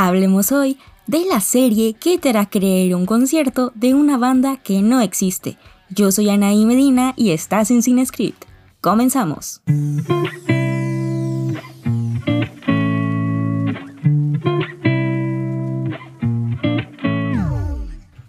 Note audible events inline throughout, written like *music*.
Hablemos hoy de la serie que te hará creer un concierto de una banda que no existe. Yo soy Anaí Medina y estás en Cinescript. Comenzamos.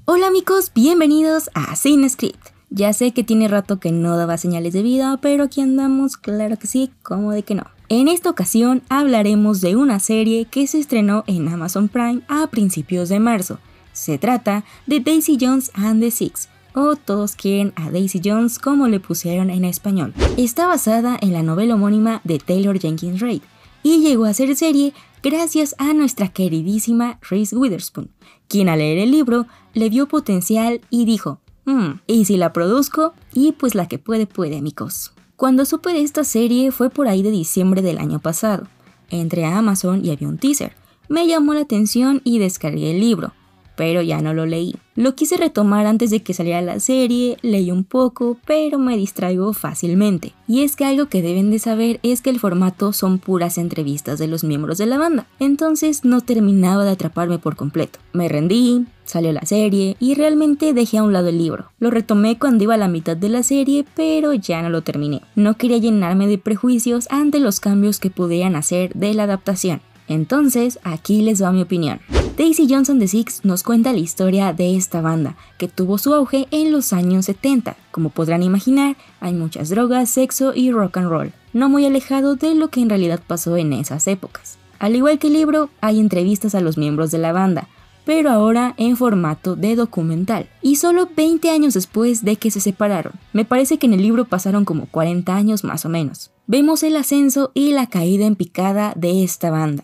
Hola amigos, bienvenidos a Cinescript. Ya sé que tiene rato que no daba señales de vida, pero aquí andamos, claro que sí, como de que no. En esta ocasión hablaremos de una serie que se estrenó en Amazon Prime a principios de marzo. Se trata de Daisy Jones and the Six, o Todos quieren a Daisy Jones como le pusieron en español. Está basada en la novela homónima de Taylor Jenkins Reid y llegó a ser serie gracias a nuestra queridísima Reese Witherspoon, quien al leer el libro le vio potencial y dijo, mmm, ¿y si la produzco? Y pues la que puede puede amigos. Cuando supe de esta serie fue por ahí de diciembre del año pasado. Entré a Amazon y había un teaser. Me llamó la atención y descargué el libro pero ya no lo leí. Lo quise retomar antes de que saliera la serie, leí un poco, pero me distraigo fácilmente. Y es que algo que deben de saber es que el formato son puras entrevistas de los miembros de la banda, entonces no terminaba de atraparme por completo. Me rendí, salió la serie y realmente dejé a un lado el libro. Lo retomé cuando iba a la mitad de la serie, pero ya no lo terminé. No quería llenarme de prejuicios ante los cambios que pudieran hacer de la adaptación. Entonces, aquí les va mi opinión. Daisy Johnson de Six nos cuenta la historia de esta banda, que tuvo su auge en los años 70. Como podrán imaginar, hay muchas drogas, sexo y rock and roll, no muy alejado de lo que en realidad pasó en esas épocas. Al igual que el libro, hay entrevistas a los miembros de la banda, pero ahora en formato de documental, y solo 20 años después de que se separaron. Me parece que en el libro pasaron como 40 años más o menos. Vemos el ascenso y la caída en picada de esta banda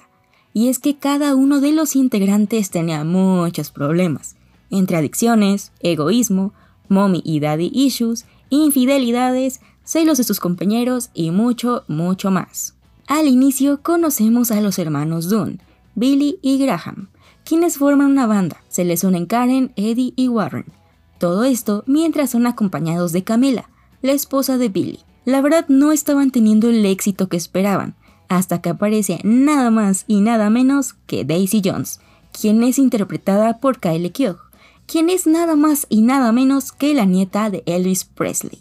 y es que cada uno de los integrantes tenía muchos problemas, entre adicciones, egoísmo, mommy y daddy issues, infidelidades, celos de sus compañeros y mucho, mucho más. Al inicio conocemos a los hermanos Dunn, Billy y Graham, quienes forman una banda, se les unen Karen, Eddie y Warren. Todo esto mientras son acompañados de Camila, la esposa de Billy. La verdad no estaban teniendo el éxito que esperaban, hasta que aparece nada más y nada menos que Daisy Jones, quien es interpretada por Kyle Keogh, quien es nada más y nada menos que la nieta de Elvis Presley.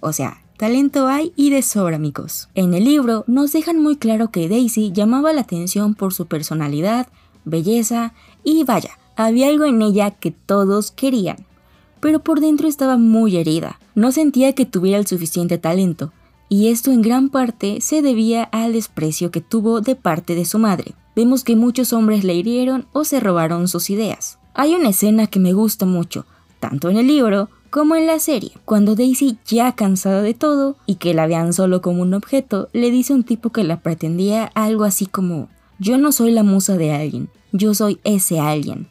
O sea, talento hay y de sobra, amigos. En el libro nos dejan muy claro que Daisy llamaba la atención por su personalidad, belleza y vaya, había algo en ella que todos querían. Pero por dentro estaba muy herida, no sentía que tuviera el suficiente talento, y esto en gran parte se debía al desprecio que tuvo de parte de su madre. Vemos que muchos hombres le hirieron o se robaron sus ideas. Hay una escena que me gusta mucho, tanto en el libro como en la serie, cuando Daisy, ya cansada de todo y que la vean solo como un objeto, le dice a un tipo que la pretendía algo así como, yo no soy la musa de alguien, yo soy ese alguien.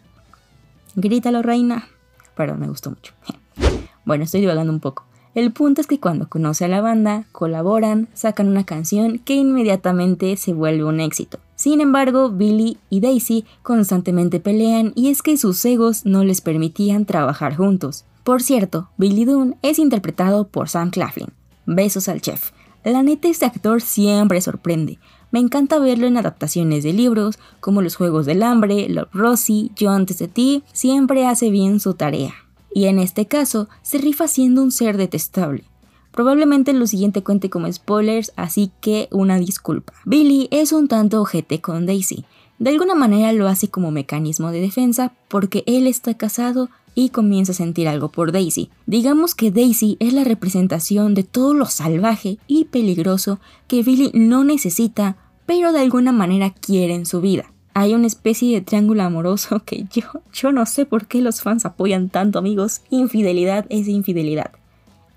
Grítalo, reina. Pero me gustó mucho. *laughs* Bueno, estoy divagando un poco. El punto es que cuando conoce a la banda, colaboran, sacan una canción que inmediatamente se vuelve un éxito. Sin embargo, Billy y Daisy constantemente pelean y es que sus egos no les permitían trabajar juntos. Por cierto, Billy Dunn es interpretado por Sam Claflin. Besos al chef. La neta este actor siempre sorprende. Me encanta verlo en adaptaciones de libros, como Los Juegos del Hambre, Love Rosie, Yo antes de ti, siempre hace bien su tarea y en este caso se rifa siendo un ser detestable. Probablemente lo siguiente cuente como spoilers, así que una disculpa. Billy es un tanto ojete con Daisy. De alguna manera lo hace como mecanismo de defensa porque él está casado y comienza a sentir algo por Daisy. Digamos que Daisy es la representación de todo lo salvaje y peligroso que Billy no necesita, pero de alguna manera quiere en su vida hay una especie de triángulo amoroso *laughs* que yo, yo no sé por qué los fans apoyan tanto, amigos. Infidelidad es infidelidad.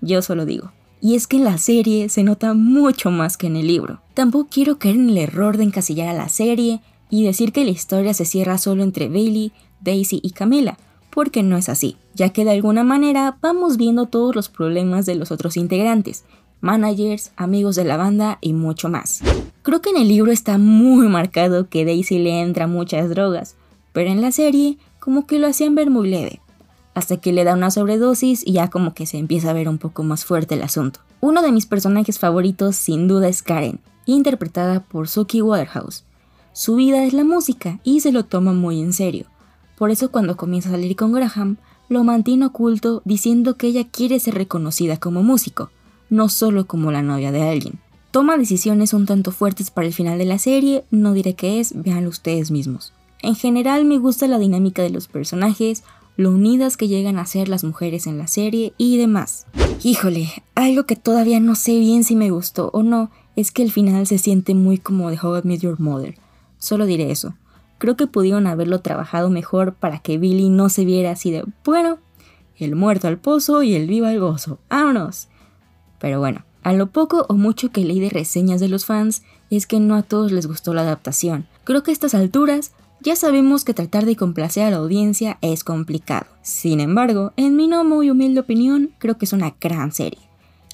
Yo solo digo. Y es que en la serie se nota mucho más que en el libro. Tampoco quiero caer en el error de encasillar a la serie y decir que la historia se cierra solo entre Bailey, Daisy y Camila, porque no es así, ya que de alguna manera vamos viendo todos los problemas de los otros integrantes, managers, amigos de la banda y mucho más. Creo que en el libro está muy marcado que Daisy le entra muchas drogas, pero en la serie como que lo hacían ver muy leve, hasta que le da una sobredosis y ya como que se empieza a ver un poco más fuerte el asunto. Uno de mis personajes favoritos sin duda es Karen, interpretada por Suki Waterhouse. Su vida es la música y se lo toma muy en serio. Por eso cuando comienza a salir con Graham, lo mantiene oculto diciendo que ella quiere ser reconocida como músico, no solo como la novia de alguien. Toma decisiones un tanto fuertes para el final de la serie, no diré qué es, véanlo ustedes mismos. En general me gusta la dinámica de los personajes, lo unidas que llegan a ser las mujeres en la serie y demás. Híjole, algo que todavía no sé bien si me gustó o no es que el final se siente muy como de How I Met Your Mother. Solo diré eso. Creo que pudieron haberlo trabajado mejor para que Billy no se viera así de, bueno, el muerto al pozo y el vivo al gozo. ¡Vámonos! Pero bueno, a lo poco o mucho que leí de reseñas de los fans es que no a todos les gustó la adaptación. Creo que a estas alturas ya sabemos que tratar de complacer a la audiencia es complicado. Sin embargo, en mi no muy humilde opinión, creo que es una gran serie.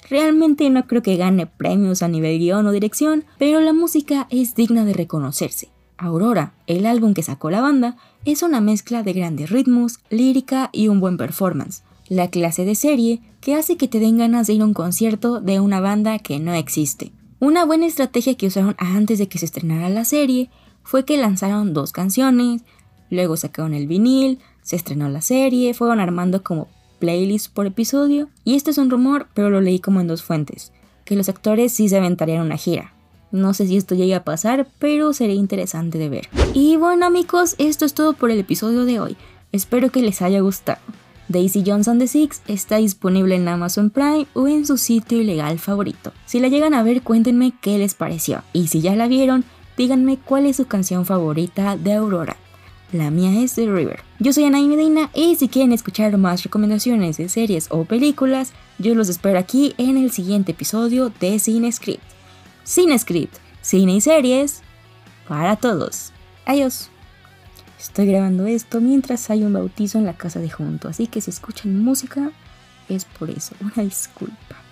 Realmente no creo que gane premios a nivel guion o dirección, pero la música es digna de reconocerse. Aurora, el álbum que sacó la banda, es una mezcla de grandes ritmos, lírica y un buen performance. La clase de serie que hace que te den ganas de ir a un concierto de una banda que no existe. Una buena estrategia que usaron antes de que se estrenara la serie fue que lanzaron dos canciones, luego sacaron el vinil, se estrenó la serie, fueron armando como playlists por episodio, y este es un rumor, pero lo leí como en dos fuentes, que los actores sí se aventarían una gira. No sé si esto llegue a pasar, pero sería interesante de ver. Y bueno amigos, esto es todo por el episodio de hoy. Espero que les haya gustado. Daisy Johnson the Six está disponible en Amazon Prime o en su sitio ilegal favorito. Si la llegan a ver, cuéntenme qué les pareció. Y si ya la vieron, díganme cuál es su canción favorita de Aurora. La mía es The River. Yo soy Ana Medina y si quieren escuchar más recomendaciones de series o películas, yo los espero aquí en el siguiente episodio de Cine Script. Script, cine y series para todos. Adiós. Estoy grabando esto mientras hay un bautizo en la casa de junto, así que si escuchan música es por eso. *laughs* Una disculpa.